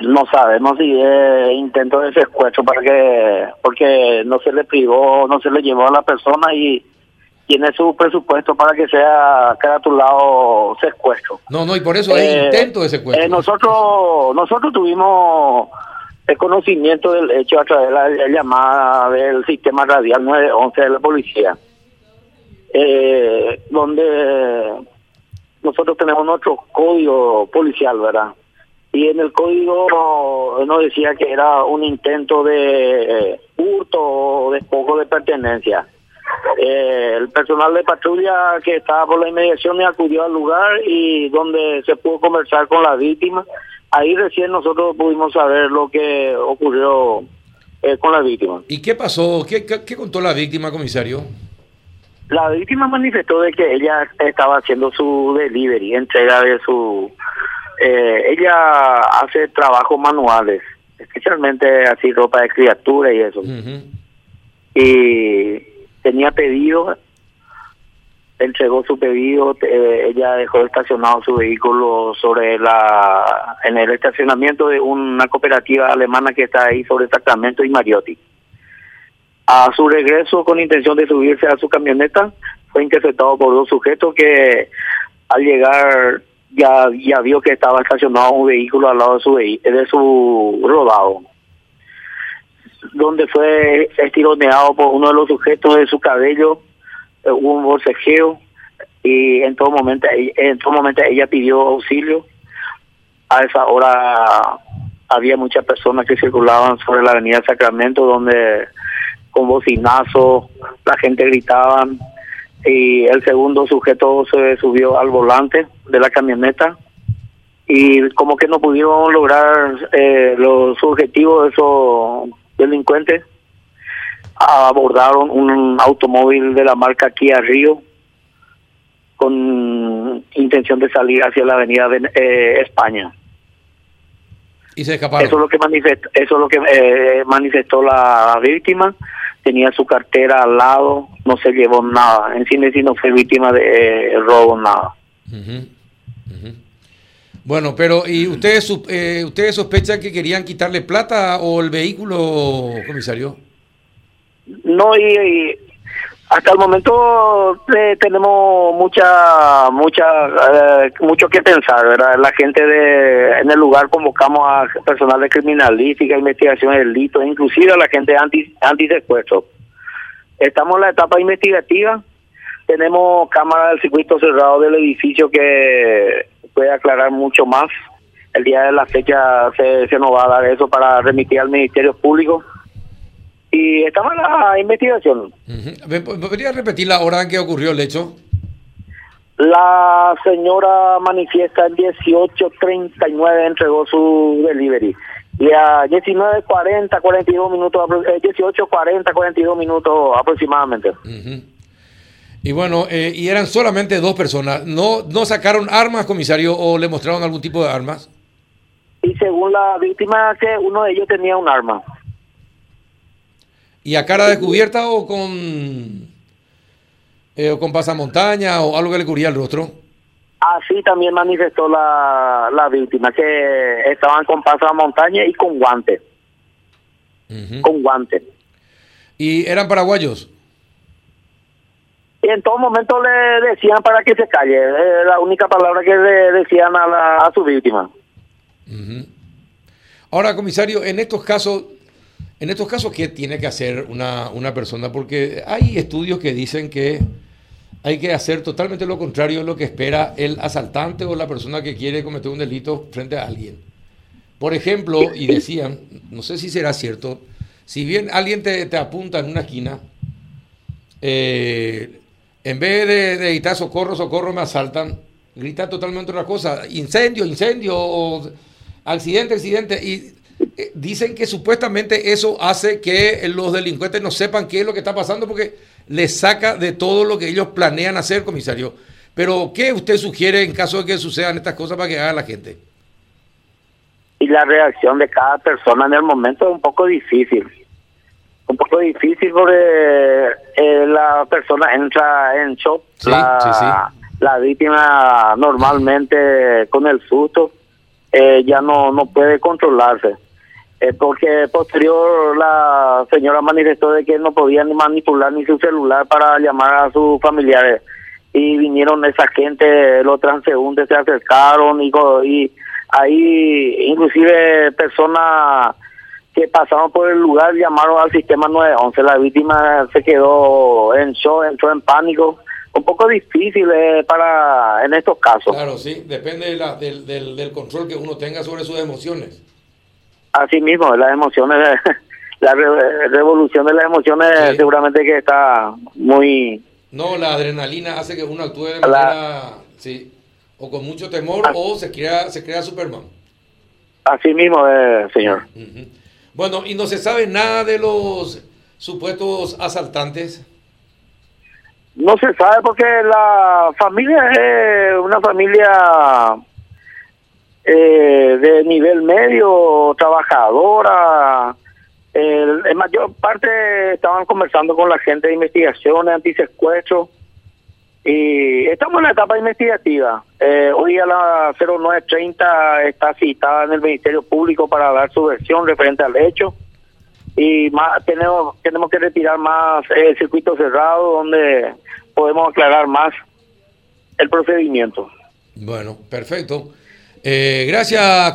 No sabemos si es intento de secuestro para que, porque no se le privó, no se le llevó a la persona y tiene su presupuesto para que sea caratulado secuestro. No, no, y por eso es Eh, intento de secuestro. eh, nosotros, nosotros tuvimos el conocimiento del hecho a través de la, la llamada del sistema radial 911 de la policía, eh, donde nosotros tenemos nuestro código policial, ¿verdad? Y en el código nos decía que era un intento de eh, hurto o despojo de pertenencia. Eh, el personal de patrulla que estaba por la inmediación acudió al lugar y donde se pudo conversar con la víctima. Ahí recién nosotros pudimos saber lo que ocurrió eh, con la víctima. ¿Y qué pasó? ¿Qué, qué, qué contó la víctima, comisario? La víctima manifestó de que ella estaba haciendo su delivery, entrega de su... eh, ella hace trabajos manuales, especialmente así ropa de criatura y eso. Y tenía pedido, entregó su pedido, eh, ella dejó estacionado su vehículo sobre la en el estacionamiento de una cooperativa alemana que está ahí sobre Sacramento y Mariotti. A su regreso con intención de subirse a su camioneta, fue interceptado por dos sujetos que al llegar ya, ya vio que estaba estacionado un vehículo al lado de su, de su rodado donde fue estironeado por uno de los sujetos de su cabello, eh, hubo un forcejeo y en todo momento en todo momento ella pidió auxilio. A esa hora había muchas personas que circulaban sobre la avenida Sacramento donde con bocinazo la gente gritaban y el segundo sujeto se subió al volante de la camioneta y como que no pudieron lograr eh, los objetivos de esos delincuentes abordaron un automóvil de la marca Kia Río con intención de salir hacia la avenida de eh, España. Y se escaparon. Eso es lo que manifestó, eso es lo que eh, manifestó la víctima. Tenía su cartera al lado, no se llevó nada. En sí, no fue víctima de eh, robo, nada. Bueno, pero ¿y ustedes, eh, ustedes sospechan que querían quitarle plata o el vehículo, comisario? No, y, y hasta el momento eh, tenemos mucha, mucha, eh, mucho que pensar. La gente de, en el lugar convocamos a personal de criminalística, investigación de delitos, inclusive a la gente anti, antisecuestro. Estamos en la etapa investigativa, tenemos cámara del circuito cerrado del edificio que puede aclarar mucho más. El día de la fecha se, se nos va a dar eso para remitir al Ministerio Público. Y estamos en la investigación. Ujú. ¿Me po- ¿Podría repetir la hora en que ocurrió el hecho? La señora manifiesta en 18.39 entregó su delivery. Y a 19.40, 42 minutos, apro- eh, 18.40, 42 minutos aproximadamente. Ujú. Y bueno, eh, y eran solamente dos personas. ¿No, ¿No sacaron armas, comisario, o le mostraron algún tipo de armas? Y según la víctima, que uno de ellos tenía un arma. ¿Y a cara descubierta o con, eh, o con pasamontaña o algo que le cubría el rostro? Así también manifestó la, la víctima, que estaban con pasamontaña y con guante. Ujú. Con guante. ¿Y eran paraguayos? Y en todo momento le decían para que se calle. Es la única palabra que le decían a, la, a su víctima. Ahora, comisario, en estos casos, en estos casos, ¿qué tiene que hacer una, una persona? Porque hay estudios que dicen que hay que hacer totalmente lo contrario de lo que espera el asaltante o la persona que quiere cometer un delito frente a alguien. Por ejemplo, y decían, no sé si será cierto, si bien alguien te, te apunta en una esquina, eh, en vez de, de gritar socorro, socorro, me asaltan, grita totalmente otra cosa, incendio, incendio, o accidente, accidente, y eh, dicen que supuestamente eso hace que los delincuentes no sepan qué es lo que está pasando porque les saca de todo lo que ellos planean hacer, comisario. Pero, ¿qué usted sugiere en caso de que sucedan estas cosas para que haga la gente? y la reacción de cada persona en el momento es un poco difícil. Un poco difícil porque eh, la persona entra en shock, Sí, la, sí, sí. la víctima normalmente con el susto eh, ya no, no puede controlarse. Eh, porque posterior la señora manifestó de que no podía ni manipular ni su celular para llamar a sus familiares. Y vinieron esa gente, los transeúntes se acercaron y, ahí inclusive personas que pasaron por el lugar llamaron al sistema 911. La víctima se quedó en shock, entró en pánico. Un poco difícil eh, para en estos casos. Claro, sí, depende del, del, del control que uno tenga sobre sus emociones. Así mismo, las emociones, la revolución de las emociones seguramente que está muy... No, la adrenalina hace que uno actúe de manera, sí, o con mucho temor ah. o se crea, se crea Superman. Así mismo, eh, señor. Bueno, ¿y no se sabe nada de los supuestos asaltantes? No se sabe porque la familia es una familia eh, de nivel medio, trabajadora. en mayor parte estaban conversando con la gente de investigaciones, antisecuestro. Y estamos en la etapa investigativa. Eh, hoy a las 09.30 está citada en el Ministerio Público para dar su versión referente al hecho. Y más, tenemos, tenemos que retirar más el circuito cerrado donde podemos aclarar más el procedimiento. Bueno, perfecto. Eh, gracias,